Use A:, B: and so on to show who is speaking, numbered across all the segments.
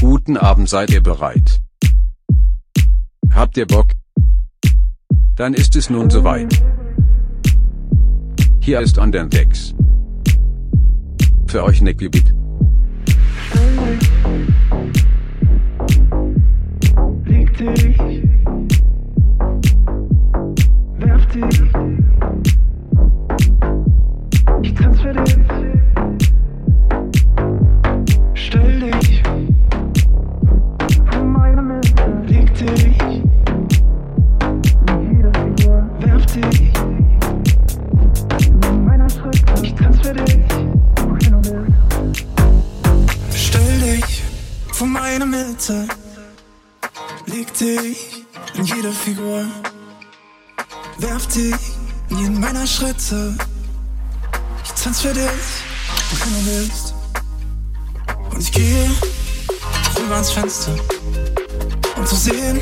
A: Guten Abend, seid ihr bereit? Habt ihr Bock? Dann ist es nun soweit. Hier ist an den Decks. Für euch Nicky Beat.
B: Leg dich, werf dich, Schritte. Ich tanz für dich, wohin du willst. Und ich gehe rüber ans Fenster, um zu sehen,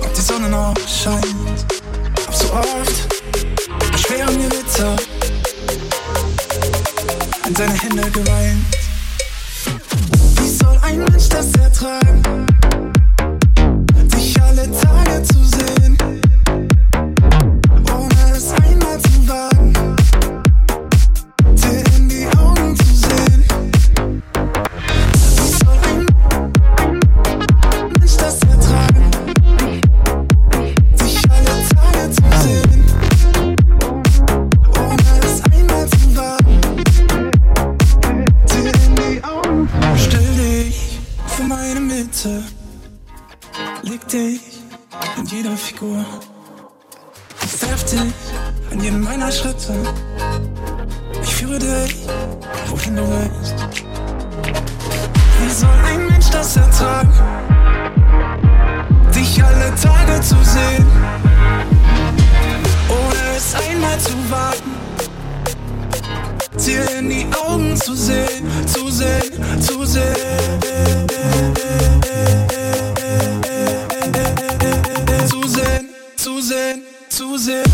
B: ob die Sonne noch scheint. Hab so oft schwer am Gewitter in deine Hände geweint. Wie soll ein Mensch das ertragen? Leg dich in jeder Figur. Werf dich an jedem meiner Schritte. Ich führe dich, wohin du willst. Wie soll ein Mensch das ertragen? Dich alle Tage zu sehen, ohne es einmal zu wagen. Dir in die Augen zu sehen, zu sehen, zu sehen. Sehen,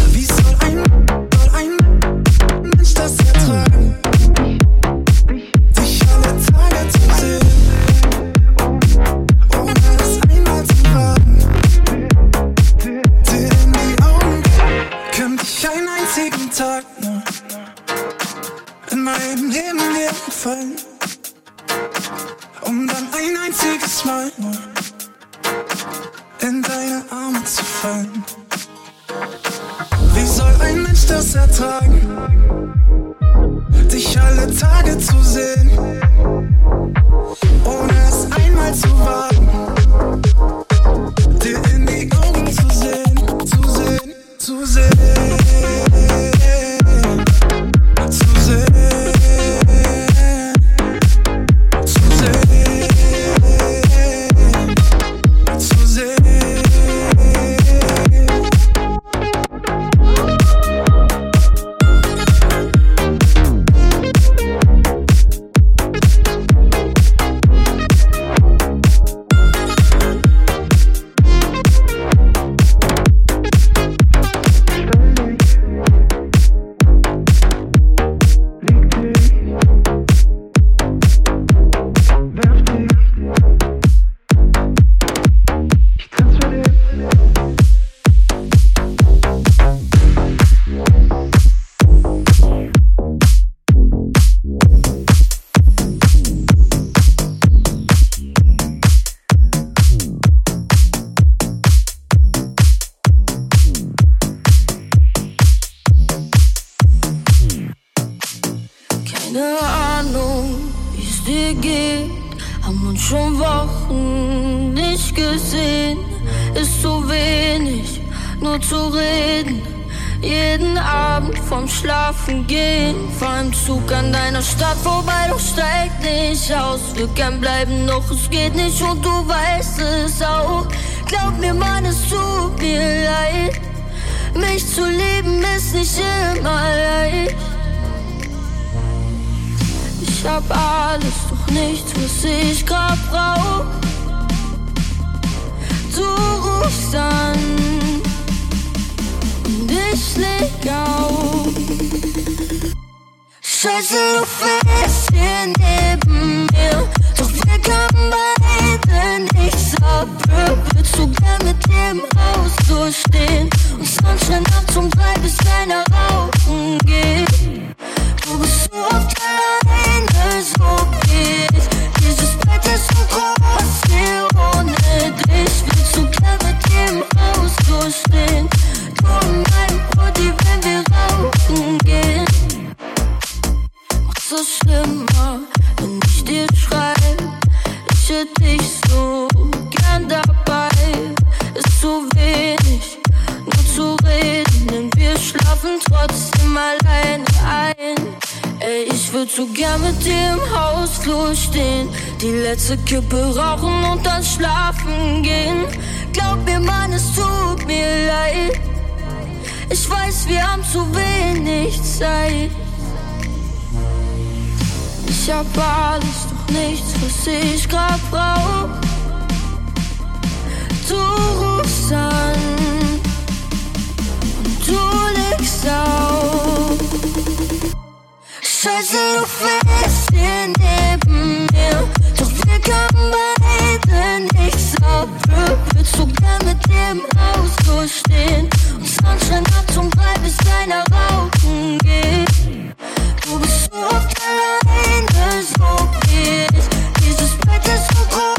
C: Zug an deiner Stadt vorbei, doch steigt nicht aus. Wir gern bleiben, doch es geht nicht und du weißt es auch. Glaub mir, Mann, es tut mir leid. Mich zu lieben ist nicht immer leicht. Ich hab alles, doch nichts, was ich grad brauch. Du rufst an und ich leg auf. Scheiße, du fährst hier neben mir. Doch wir können beide nichts abrücken. Willst du gern mit dem Haus durchstehen? Und Sunshine nachts zum drei bis deiner Rauchen geht. Du bist so oft alleine, so geht. Dieses Bett ist so groß hier ohne dich. Willst du gern mit dem Haus durchstehen? Du mein Body, wenn wir rauchen es schlimmer, wenn ich dir schreibe. Ich hätte dich so gern dabei. Ist zu wenig, nur zu reden, denn wir schlafen trotzdem alleine ein. Ey, ich würde so gern mit dir im
D: Hausflur stehen, die letzte Kippe rauchen und dann schlafen gehen. Glaub mir, Mann, es tut mir leid. Ich weiß, wir haben zu wenig Zeit. Ich hab alles, doch nichts, was ich grad brauch. Du rufst an und du legst auf. Scheiße, du fährst hier neben mir, doch wir können beide nichts auf. Willst du gern mit dem Haus durchstehen? Und Sunshine hat zum drei, bis deiner rauchen geht. Du bist so auf klein. spectrum so fierce? Is so cold?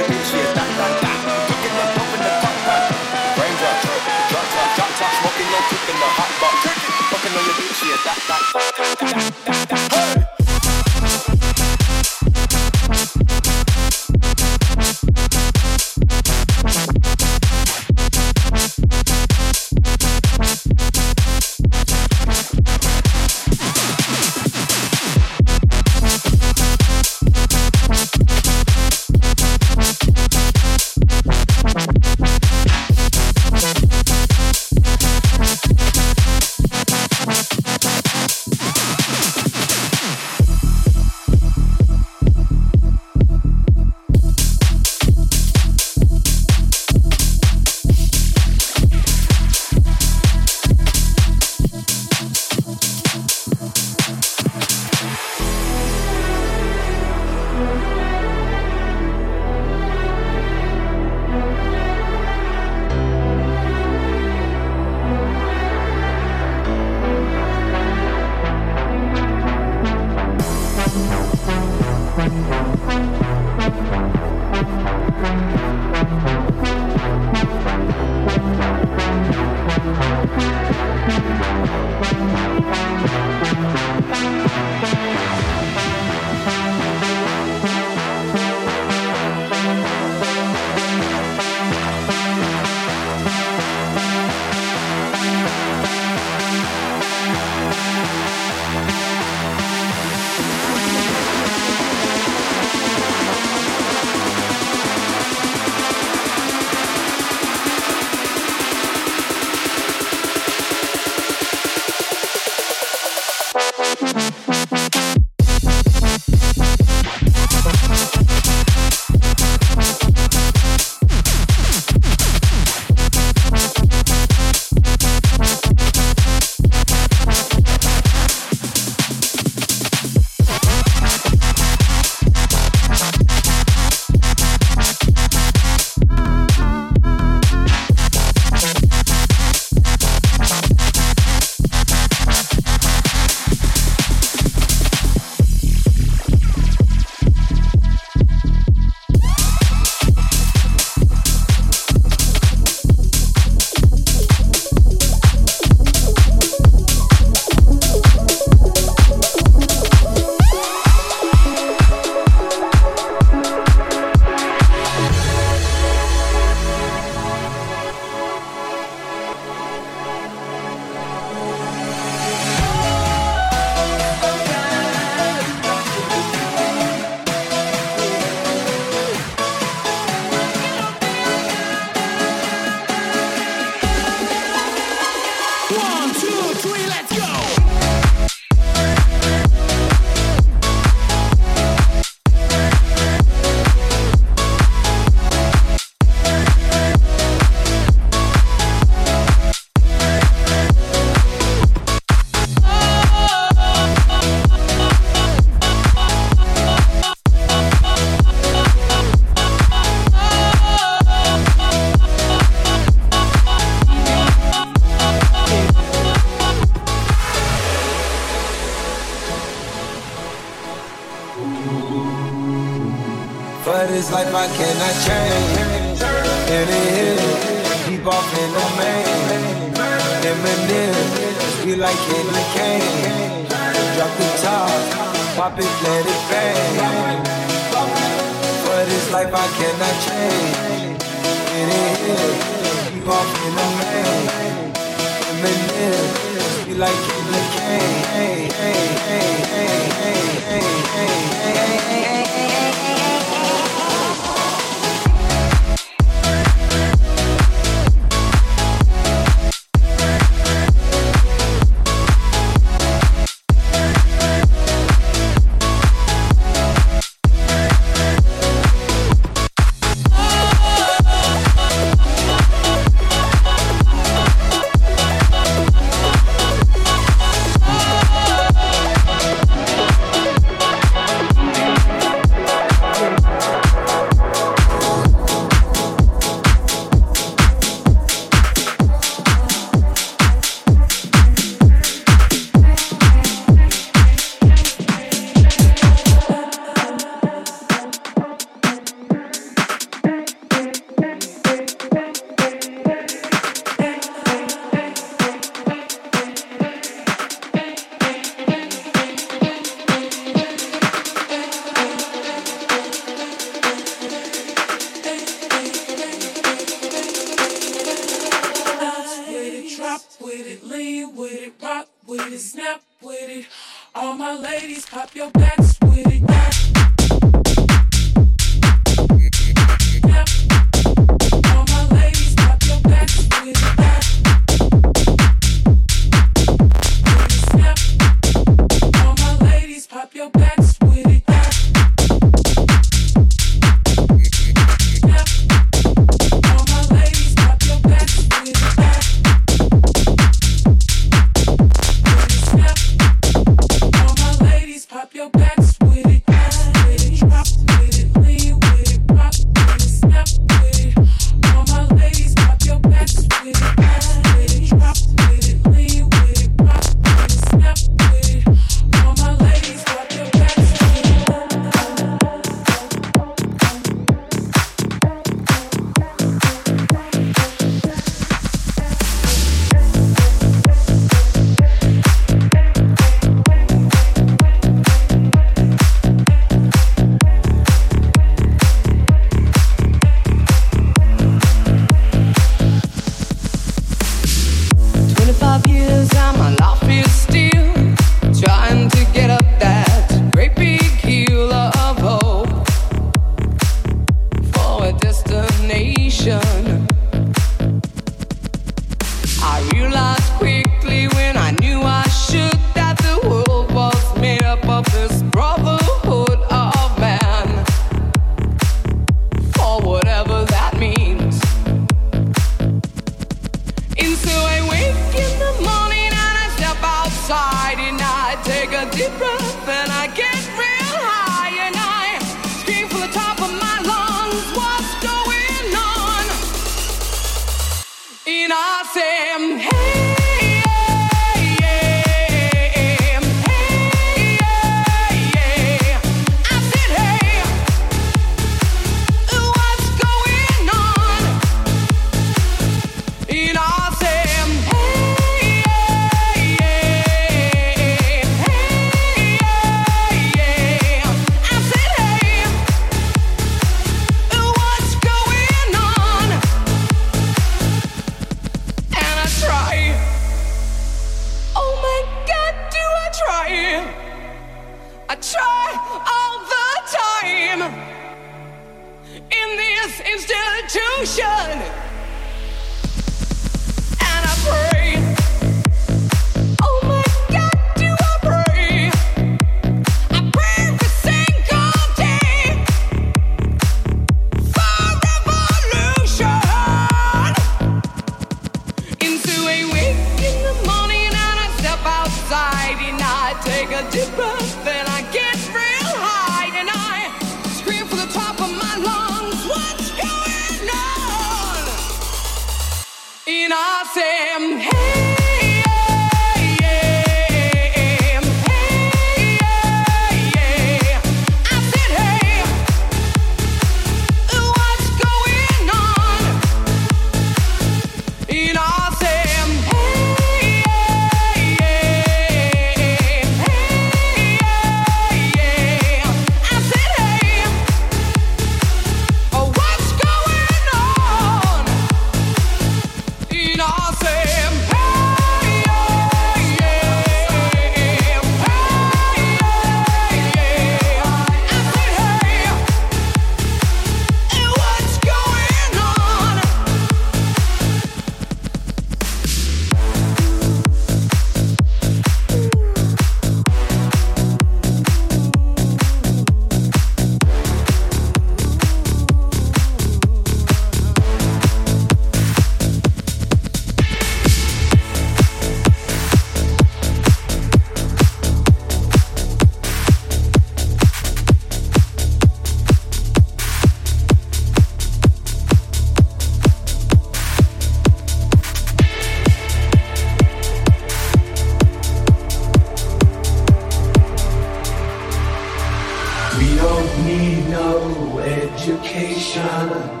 D: no education.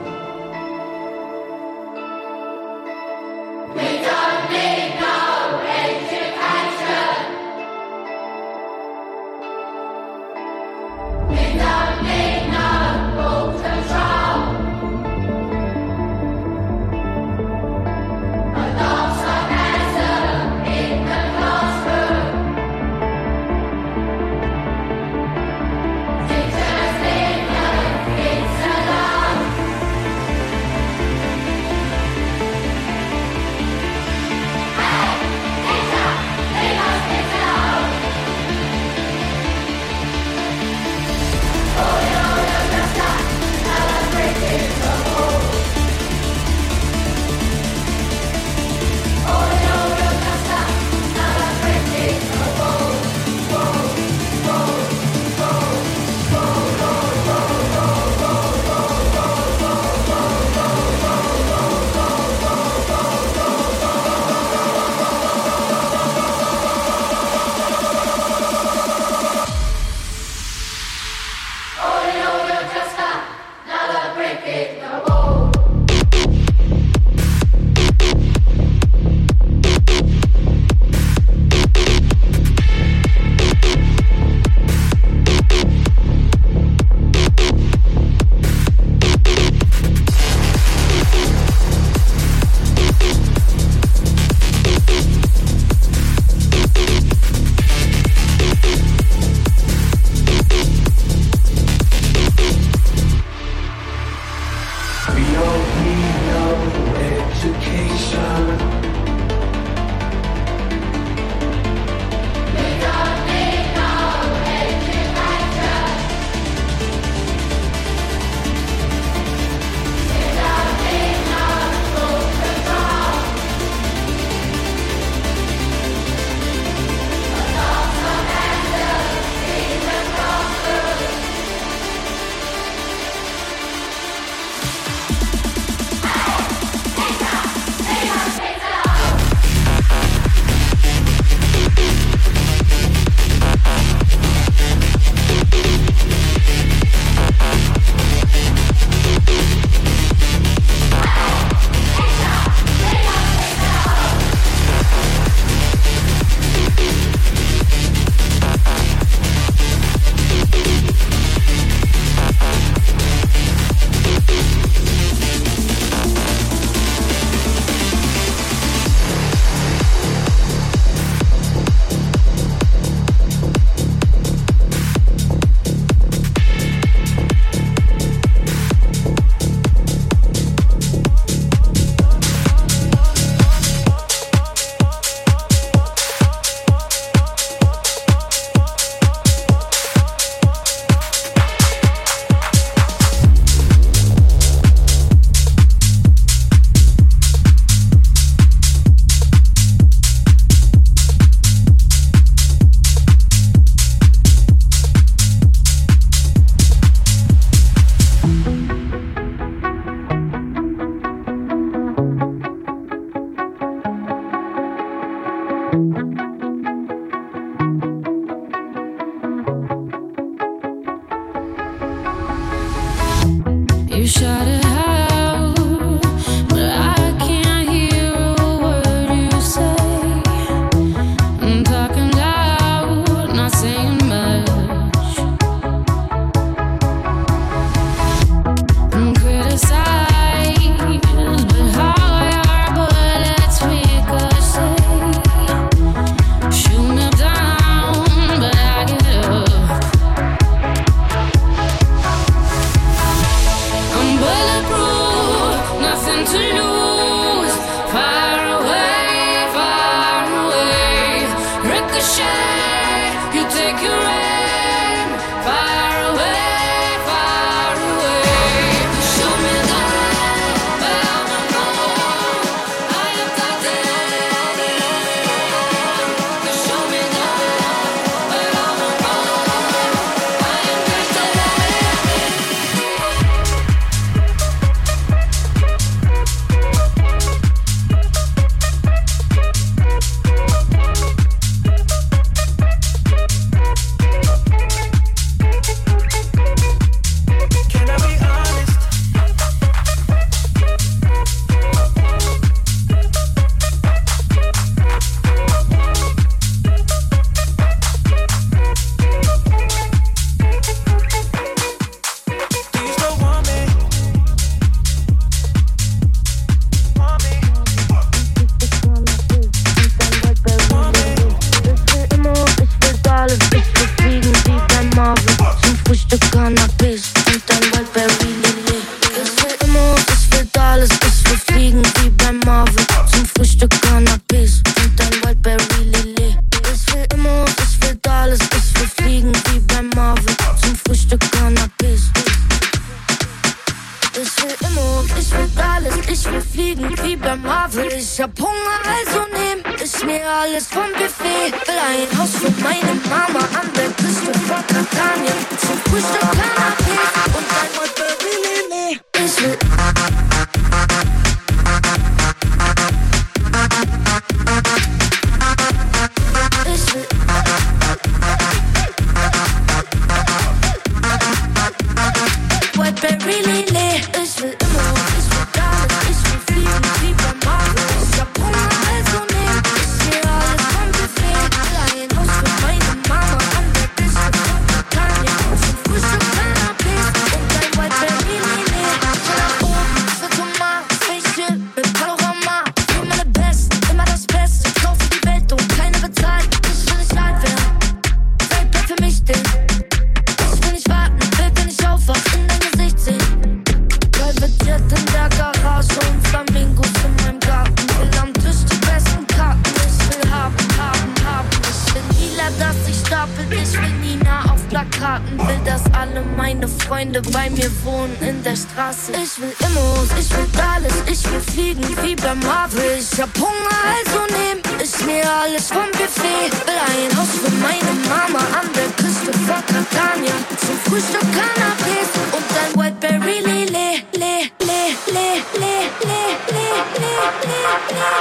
D: alles vom Buffet. Will ein Haus für meine Mama an der Küste von Catania. Zum Frühstück Cannabis und ein Whiteberry Lele. Le, le, le, le, le, le, le, le, le, le.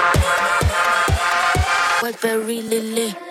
D: Whiteberry
E: Lele.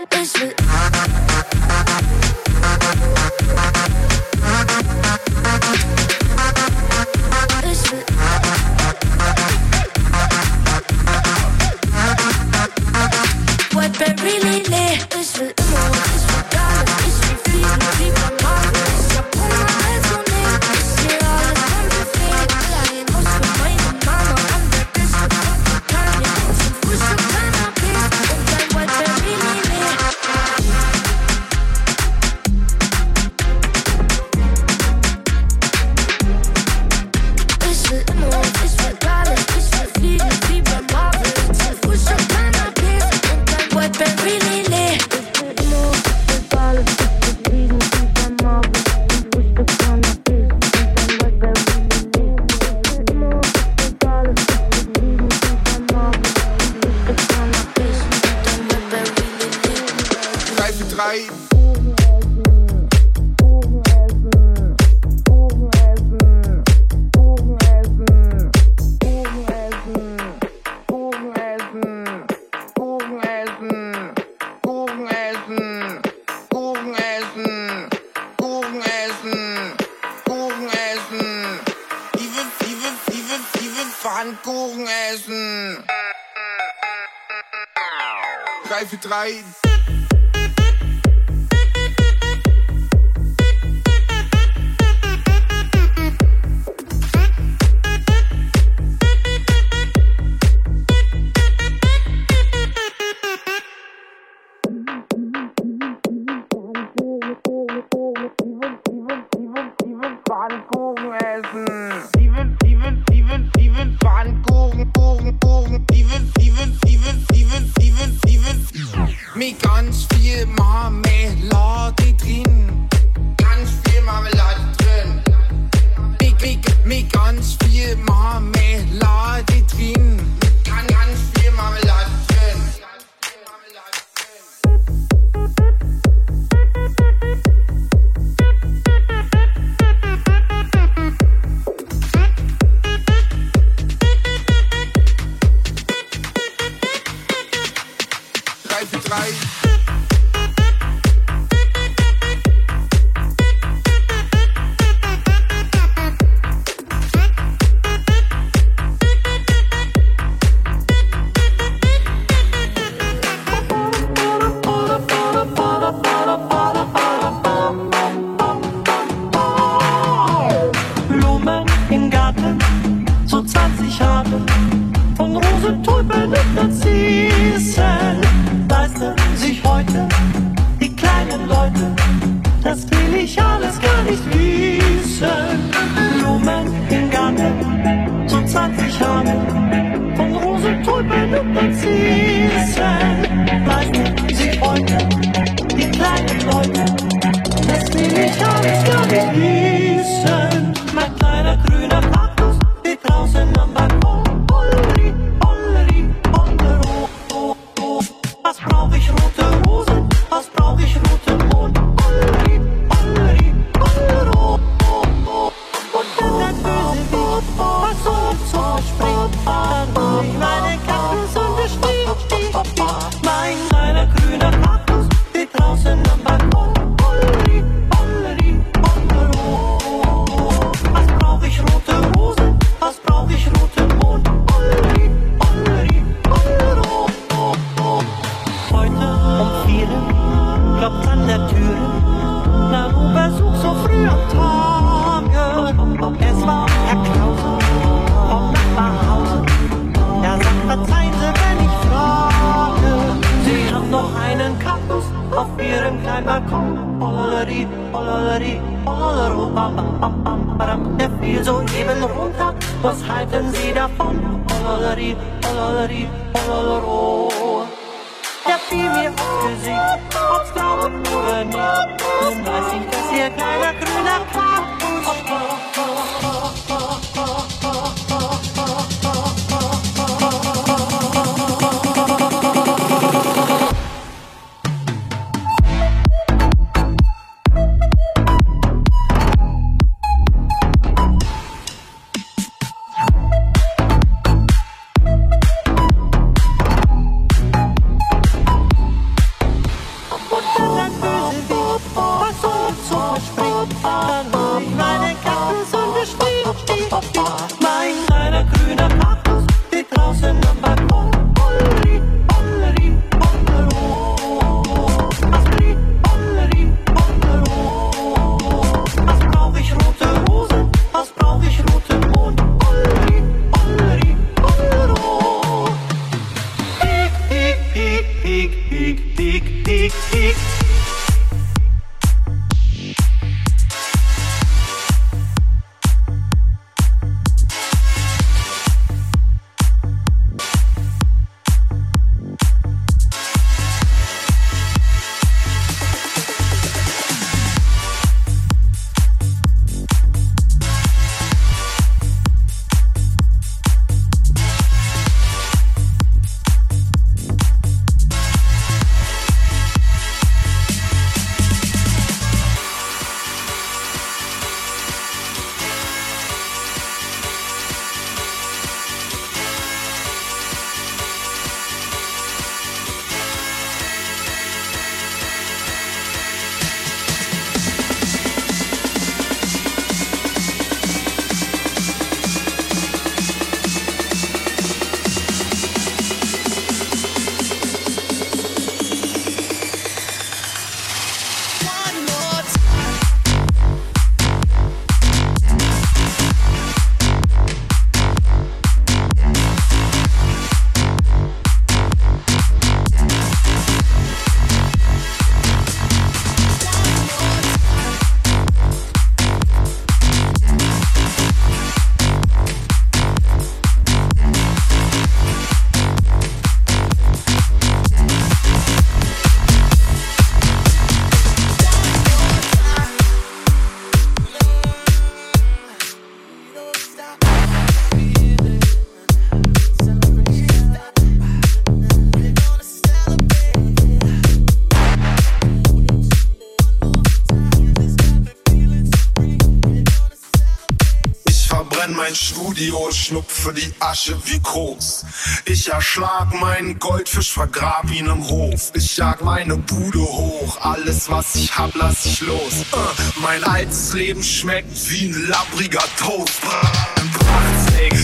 E: Studio, schnupfe die Asche wie Koks. Ich erschlag meinen Goldfisch, vergrab ihn im Hof. Ich jag meine Bude hoch, alles was ich hab, lass ich los. Uh, mein altes Leben schmeckt wie ein labbriger Toast.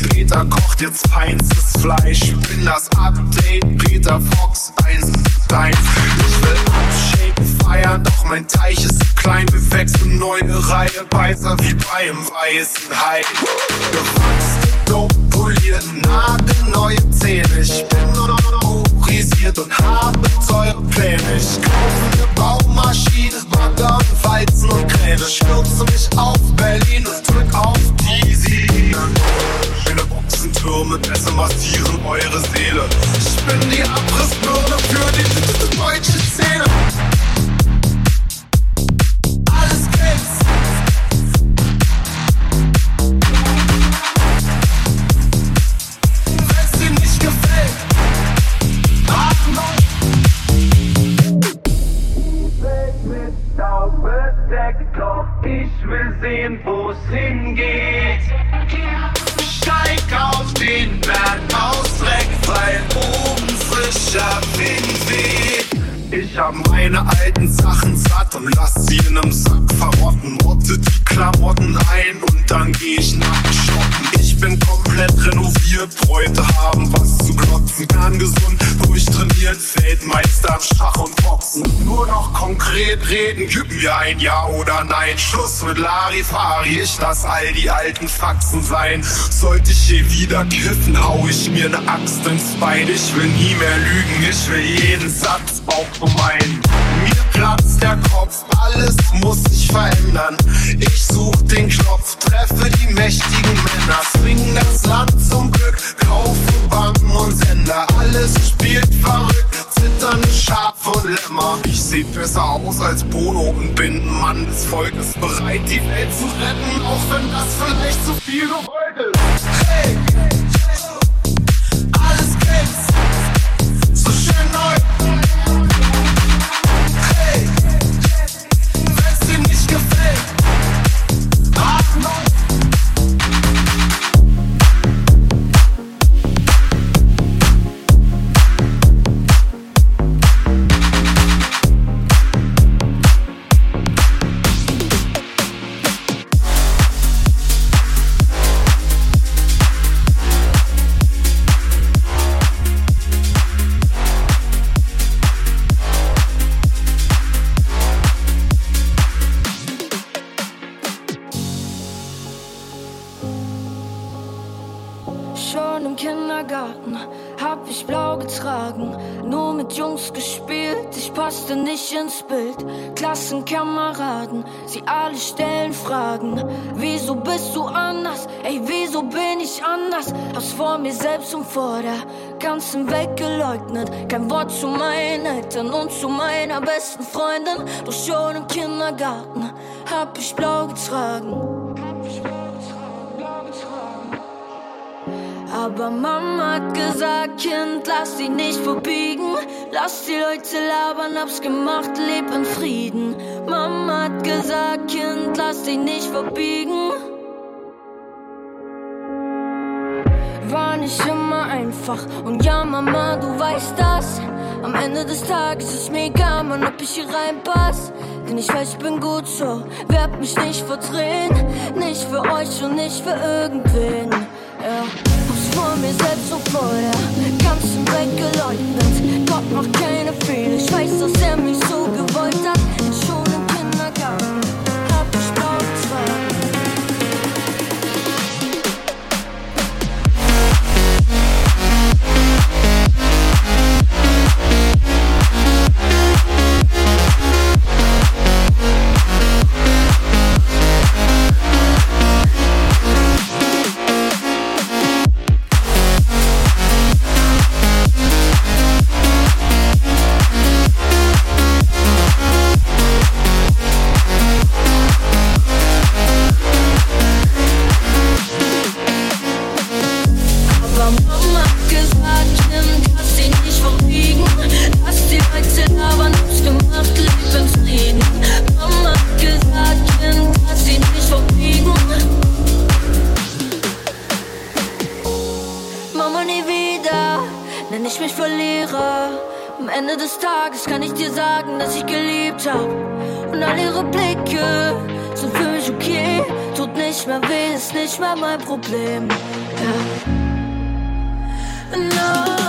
E: Peter kocht jetzt feinstes Fleisch. Bin das Update, Peter Fox, eins, deins. Ich will feiern, doch mein Teich ist zu klein. Wir wechseln neue Reihe, Beißer wie bei einem weißen Hai. Gewachsen, dope, poliert, nagelneue Zähne. Ich bin hochisiert und habe teure Pläne. Ich kaufe eine Baumaschine, Bagger Weizen und Kräne. Stürze mich auf Berlin und drück auf Easy. Schöne Boxentürme, besser massieren eure Seele. Ich bin die Abrissbirne für die deutsche Szene. Sehen, wo's hingeht. Steig auf den Berg aus Dreck, weil oben frischer Wind weht. Ich hab meine alten Sachen satt und lass sie in nem Sack verrotten. Rotte die Klamotten ein und dann geh ich nackt shoppen. Ich bin komplett renoviert, Bräute haben was zu glotzen. Kerngesund, durchtrainiert, Feldmeister am Schach und Boxen. Nur noch konkret reden, gib mir ein Ja oder Nein. Schluss mit Larifari, ich lass all die alten Faxen sein. Sollte ich je wieder kiffen, hau ich mir ne Axt ins Bein. Ich will nie mehr lügen, ich will jeden Satz auch gemein. Platzt der Kopf, alles muss sich verändern. Ich such den Knopf, treffe die mächtigen Männer, swing das Land zum Glück, kaufe Banken und Sender. Alles spielt verrückt, zitternde Schafe und Lämmer. Ich seh besser aus als Bono und bin ein Mann des Volkes, bereit die Welt zu retten, auch wenn das vielleicht zu viel gewollt ist. Hey!
C: Sie alle stellen Fragen. Wieso bist du anders? Ey, wieso bin ich anders? Hab's vor mir selbst und vor der ganzen Welt geleugnet. Kein Wort zu meinen Eltern und zu meiner besten Freundin. Doch schon im Kindergarten hab ich blau getragen. Aber Mama hat gesagt, Kind, lass dich nicht verbiegen. Lass die Leute labern, hab's gemacht, leb in Frieden. Mama hat gesagt, Kind, lass dich nicht verbiegen. War nicht immer einfach. Und ja, Mama, du weißt das. Am Ende des Tages ist mir egal, Mann, ob ich hier reinpass. Denn ich weiß, ich bin gut so. Werd mich nicht verdrehen. Nicht für euch und nicht für irgendwen. Ja, vor mir selbst und vor der ganzen Welt geleugnet. Gott macht keine Fehler. Ich weiß, dass er mich so gewollt hat. heute Abend ausgemacht, leb in Frieden. Mama hat gesagt, Kind, dass sie nicht verbiegen. Mama, nie wieder, nenn ich mich Verlierer.
F: Am Ende des Tages kann ich dir
C: sagen, dass ich geliebt hab. Und all ihre Blicke sind für mich okay. Tut nicht mehr weh, ist nicht mehr mein Problem. Yeah. No.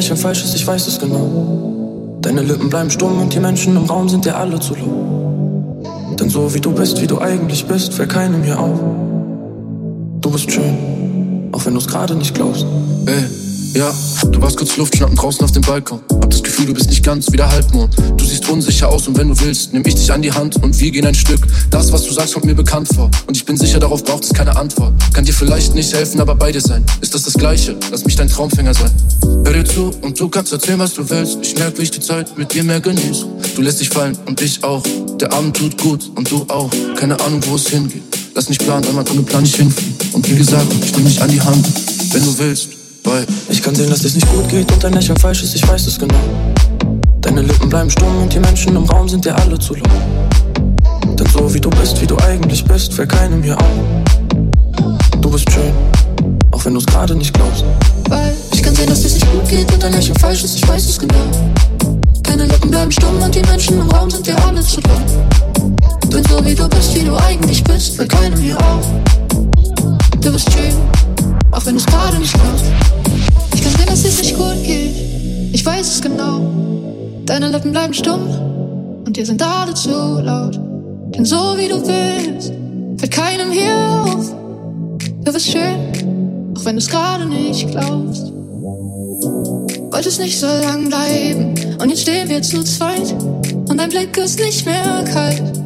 F: Lächeln falsch ist, ich weiß es genau. Deine Lippen bleiben stumm und die Menschen im Raum sind dir alle zu laut. Denn so wie du bist, wie du eigentlich bist, fällt keinem hier auf. Du bist schön, auch wenn du es gerade nicht glaubst.
G: Ey. Ja, du warst kurz Luft schnappen draußen auf dem Balkon. Hab das Gefühl, du bist nicht ganz wie der Halbmond. Du siehst unsicher aus und wenn du willst, nehm ich dich an die Hand und wir gehen ein Stück. Das, was du sagst, kommt mir bekannt vor. Und ich bin sicher, darauf braucht es keine Antwort. Kann dir vielleicht nicht helfen, aber bei dir sein. Ist das das Gleiche? Lass mich dein Traumfänger sein. Hör dir zu und du kannst erzählen, was du willst. Ich merk, wie ich die Zeit mit dir mehr genieße. Du lässt dich fallen und ich auch. Der Abend tut gut und du auch. Keine Ahnung, wo es hingeht. Lass nicht planen, weil man ohne Plan nicht hinfliegt. Und wie gesagt, ich nehm dich an die Hand, wenn du willst. Weil
F: ich kann sehen, dass es nicht gut geht und dein Lächeln falsch ist, ich weiß es genau. Deine Lippen bleiben stumm und die Menschen im Raum sind dir alle zu laut. Denn so wie du bist, wie du eigentlich bist, fällt keinem hier auf. Du bist schön, auch wenn du es gerade nicht glaubst.
H: Weil ich kann sehen, dass es nicht gut geht und dein Lächeln falsch ist, ich weiß es genau. Deine Lippen bleiben stumm und die Menschen im Raum sind dir alle zu laut. Denn so wie du bist, wie du eigentlich bist, fällt keinem hier auf. Du bist schön, auch wenn es gerade nicht glaubst. Ich kann sehen, dass es nicht gut geht. Ich weiß es genau. Deine Lippen bleiben stumm und dir sind alle zu laut. Denn so wie du bist, fällt keinem hier auf. Du bist schön, auch wenn du es gerade nicht glaubst. Wolltest nicht so lang bleiben und jetzt stehen wir zu zweit und dein Blick ist nicht mehr kalt.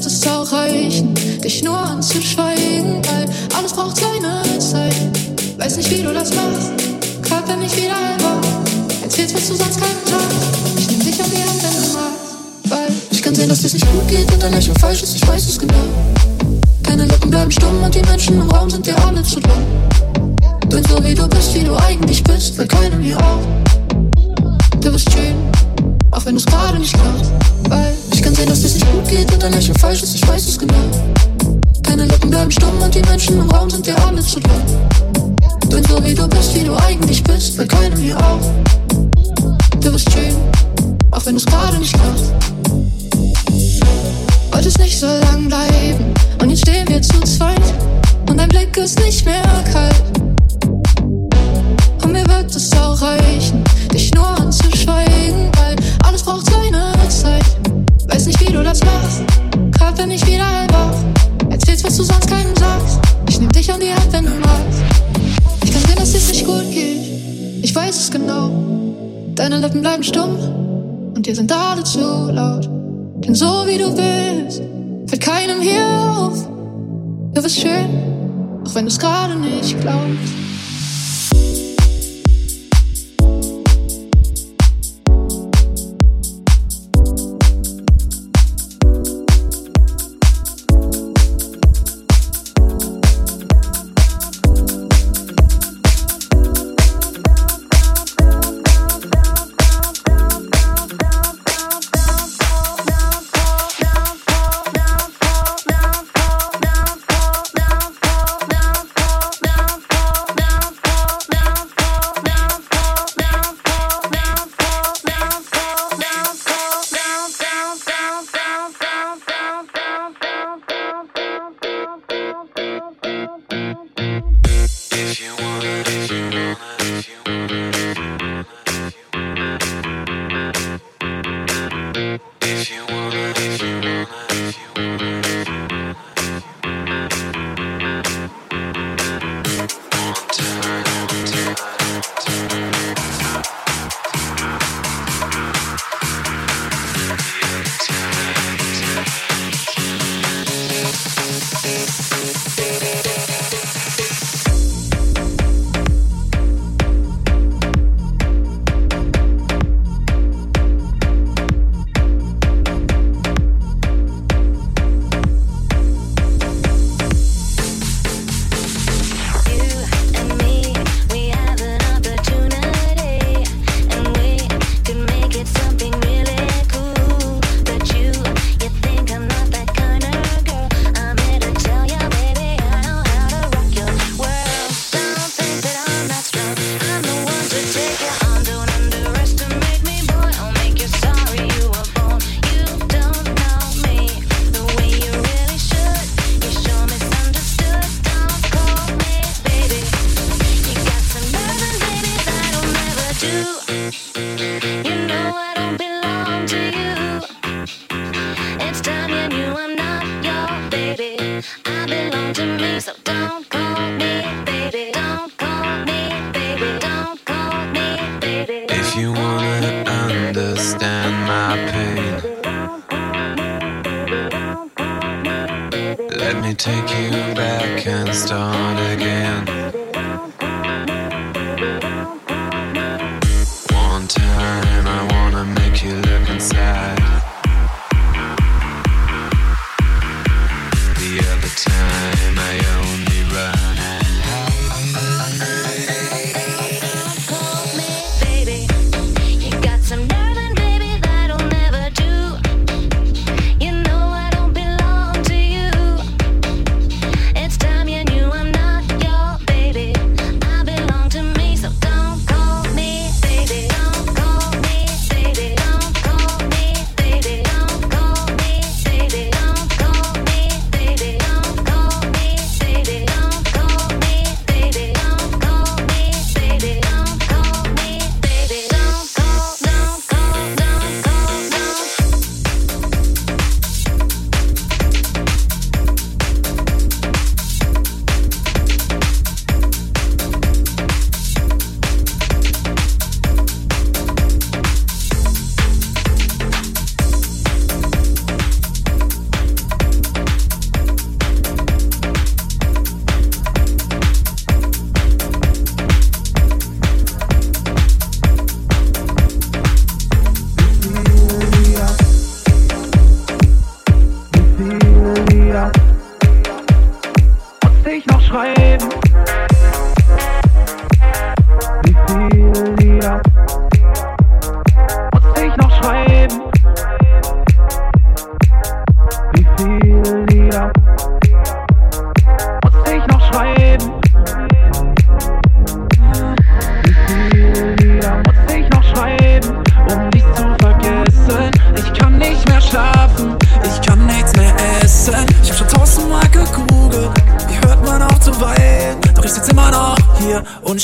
H: Wird es auch reichen, dich nur anzuschweigen, weil alles braucht seine Zeit. Weiß nicht, wie du das machst, Körper mich wieder halber. Erzählst, was du sonst keinen sagst. Ich nehm dich an die Hand, wenn du magst, weil ich kann sehen, dass es nicht gut geht und dein Lächeln falsch ist, ich weiß es genau. Deine Lippen bleiben stumm und die Menschen im Raum sind dir alle zu dumm. Bin so wie du bist, wie du eigentlich dein Lächeln falsch ist, ich weiß es genau. Deine Lippen bleiben stumm und die Menschen im Raum sind dir alle zu dumm. Bin so wie du bist, wie du eigentlich bist, fällt keinem hier auf. Du bist schön, auch wenn es gerade nicht glaubst. Wolltest nicht so lang bleiben und jetzt stehen wir zu zweit und dein Blick ist nicht mehr kalt. Und mir wird es auch reichen, dich nur anzuschweigen, weil alles braucht seine Zeit. Weiß nicht, wie du das machst, Körper nicht wieder hellwach. Erzählst, was du sonst keinem sagst. Ich nehm dich an die Hand, wenn du magst. Ich kann sehen, dass es nicht gut geht. Ich weiß es genau. Deine Lippen bleiben stumm und dir sind alle zu laut. Denn so wie du bist, fällt keinem hier auf. Du bist schön, auch wenn du es gerade nicht glaubst.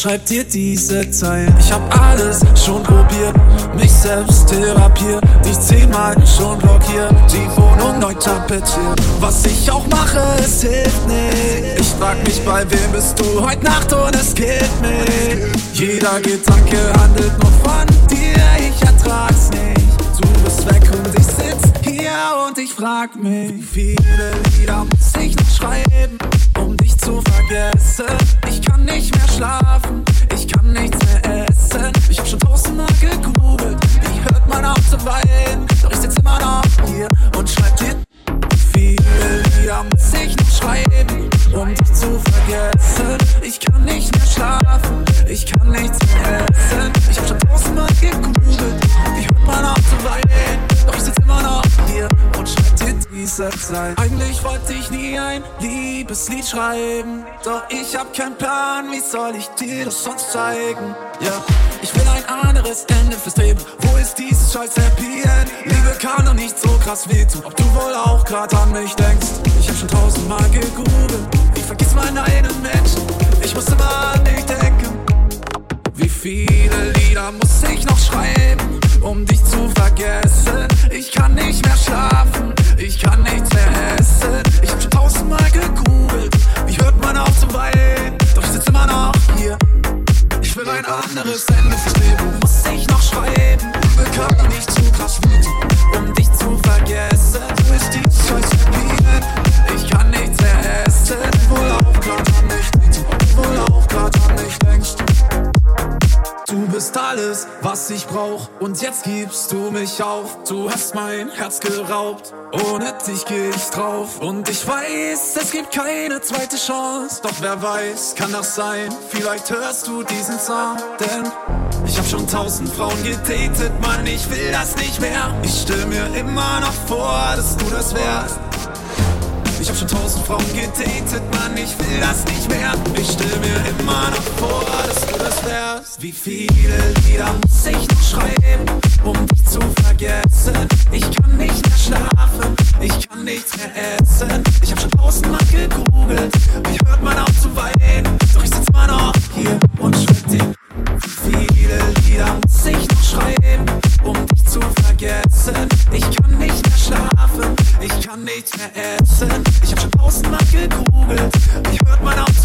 B: Schreib dir diese Zeilen. Ich hab alles schon probiert, mich selbst therapiert, dich zehnmal schon blockiert, die Wohnung neu tapetiert. Was ich auch mache, es hilft nicht. Ich frag mich, bei wem bist du heute Nacht und es killt mich. Jeder Gedanke handelt nur von dir, ich ertrag's nicht. Du bist weg und ich sitz hier und ich frag mich, wie viele Lieder muss ich noch schreiben? Zu vergessen. Ich kann nicht mehr schlafen, ich kann nichts mehr essen. Ich hab schon tausendmal gegoogelt, wie hört man auf zu weinen? Doch ich sitz immer noch hier und schreib dir viele Lieder muss ich noch schreiben, um dich zu vergessen. Ich kann nicht mehr schlafen, ich kann nichts mehr essen. Ich hab schon tausendmal gegoogelt, diese Zeit. Eigentlich wollte ich nie ein Liebeslied schreiben, doch ich hab keinen Plan, wie soll ich dir das sonst zeigen? Ja, ich will ein anderes Ende fürs Leben. Wo ist dieses scheiß Happy End? Liebe kann doch nicht so krass wehtun, ob du wohl auch grad an mich denkst. Ich hab schon tausendmal gegoogelt, ich vergiss meinen einen Menschen. Ich muss immer an dich denken. Wie viele Lieder muss ich noch schreiben, um dich zu vergessen? Ich kann nicht mehr schlafen, ich kann nichts mehr essen. Ich hab schon tausendmal gegoogelt, wie hört man auf zu weinen? Doch ich sitz immer noch hier. Ich will ein anderes Ende fürs Leben, muss ich noch schreiben. Bekam noch nicht zu krass wütend, um dich zu vergessen. Du bist die scheiß bist alles, was ich brauch, und jetzt gibst du mich auf. Du hast mein Herz geraubt, ohne dich geh ich drauf. Und ich weiß, es gibt keine zweite Chance. Doch wer weiß, kann das sein? Vielleicht hörst du diesen Song, denn ich hab schon tausend Frauen gedatet, Mann, ich will das nicht mehr. Ich stell mir immer noch vor, dass du das wärst. Ich hab schon tausend Frauen gedatet, Mann, ich will das nicht mehr. Ich stell mir immer noch vor, dass du das wärst. Wie viele Lieder muss ich noch schreiben, um dich zu vergessen? Ich kann nicht mehr schlafen, ich kann nichts mehr essen. Ich hab schon tausendmal gegoogelt, wie hört man auf zu weinen? Doch ich sitz immer noch hier und schreib dir. Wie viele Lieder muss ich noch schreiben, um dich zu vergessen? Ich kann nichts mehr essen. Ich hab schon tausendmal gegoogelt. Ich hört man auf